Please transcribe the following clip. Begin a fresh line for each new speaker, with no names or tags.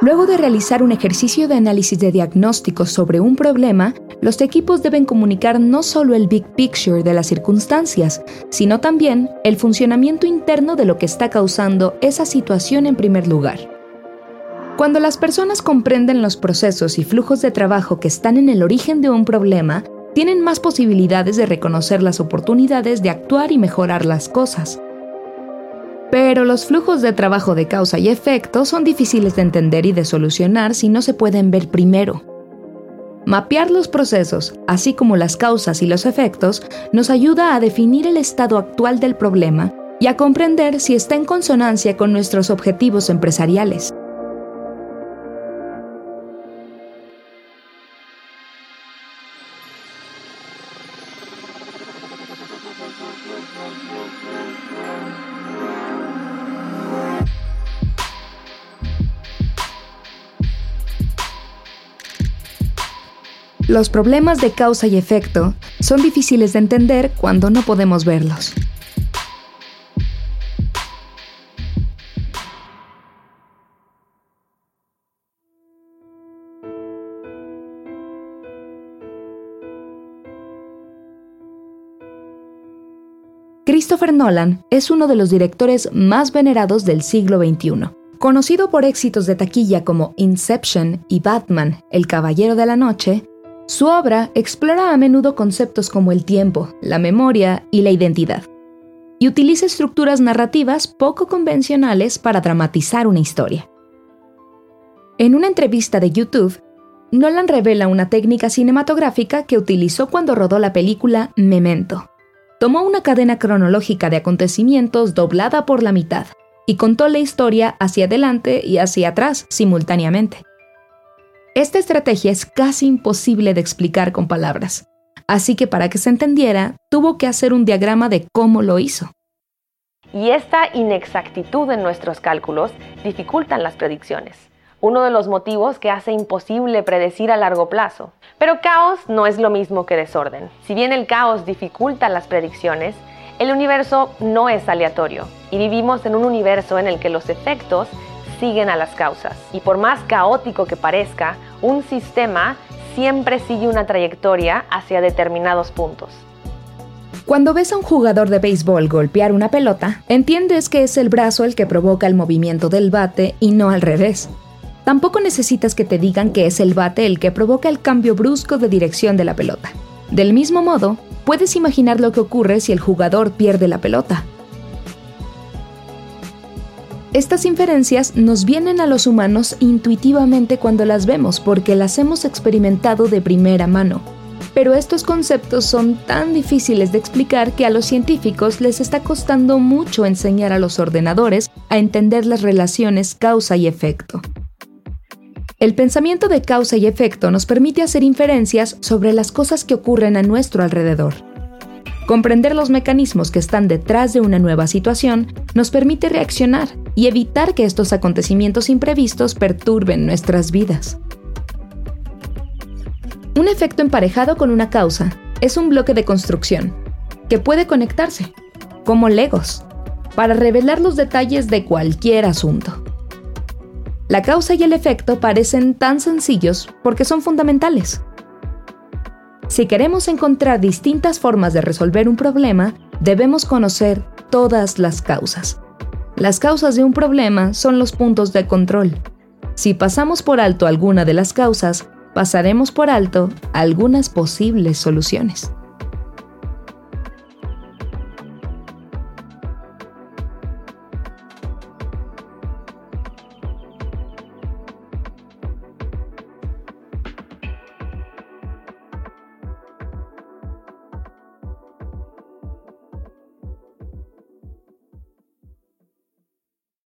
Luego de realizar un ejercicio de análisis de diagnóstico sobre un problema, los equipos deben comunicar no solo el big picture de las circunstancias, sino también el funcionamiento interno de lo que está causando esa situación en primer lugar. Cuando las personas comprenden los procesos y flujos de trabajo que están en el origen de un problema, tienen más posibilidades de reconocer las oportunidades de actuar y mejorar las cosas. Pero los flujos de trabajo de causa y efecto son difíciles de entender y de solucionar si no se pueden ver primero. Mapear los procesos, así como las causas y los efectos, nos ayuda a definir el estado actual del problema y a comprender si está en consonancia con nuestros objetivos empresariales. Los problemas de causa y efecto son difíciles de entender cuando no podemos verlos. Christopher Nolan es uno de los directores más venerados del siglo XXI. Conocido por éxitos de taquilla como Inception y Batman, El Caballero de la Noche, su obra explora a menudo conceptos como el tiempo, la memoria y la identidad, y utiliza estructuras narrativas poco convencionales para dramatizar una historia. En una entrevista de YouTube, Nolan revela una técnica cinematográfica que utilizó cuando rodó la película Memento. Tomó una cadena cronológica de acontecimientos doblada por la mitad y contó la historia hacia adelante y hacia atrás simultáneamente. Esta estrategia es casi imposible de explicar con palabras, así que para que se entendiera, tuvo que hacer un diagrama de cómo lo hizo.
Y esta inexactitud en nuestros cálculos dificultan las predicciones, uno de los motivos que hace imposible predecir a largo plazo. Pero caos no es lo mismo que desorden. Si bien el caos dificulta las predicciones, el universo no es aleatorio y vivimos en un universo en el que los efectos siguen a las causas. Y por más caótico que parezca, un sistema siempre sigue una trayectoria hacia determinados puntos.
Cuando ves a un jugador de béisbol golpear una pelota, entiendes que es el brazo el que provoca el movimiento del bate y no al revés. Tampoco necesitas que te digan que es el bate el que provoca el cambio brusco de dirección de la pelota. Del mismo modo, puedes imaginar lo que ocurre si el jugador pierde la pelota. Estas inferencias nos vienen a los humanos intuitivamente cuando las vemos porque las hemos experimentado de primera mano. Pero estos conceptos son tan difíciles de explicar que a los científicos les está costando mucho enseñar a los ordenadores a entender las relaciones causa y efecto. El pensamiento de causa y efecto nos permite hacer inferencias sobre las cosas que ocurren a nuestro alrededor. Comprender los mecanismos que están detrás de una nueva situación nos permite reaccionar y evitar que estos acontecimientos imprevistos perturben nuestras vidas. Un efecto emparejado con una causa es un bloque de construcción que puede conectarse, como legos, para revelar los detalles de cualquier asunto. La causa y el efecto parecen tan sencillos porque son fundamentales. Si queremos encontrar distintas formas de resolver un problema, debemos conocer todas las causas. Las causas de un problema son los puntos de control. Si pasamos por alto alguna de las causas, pasaremos por alto algunas posibles soluciones.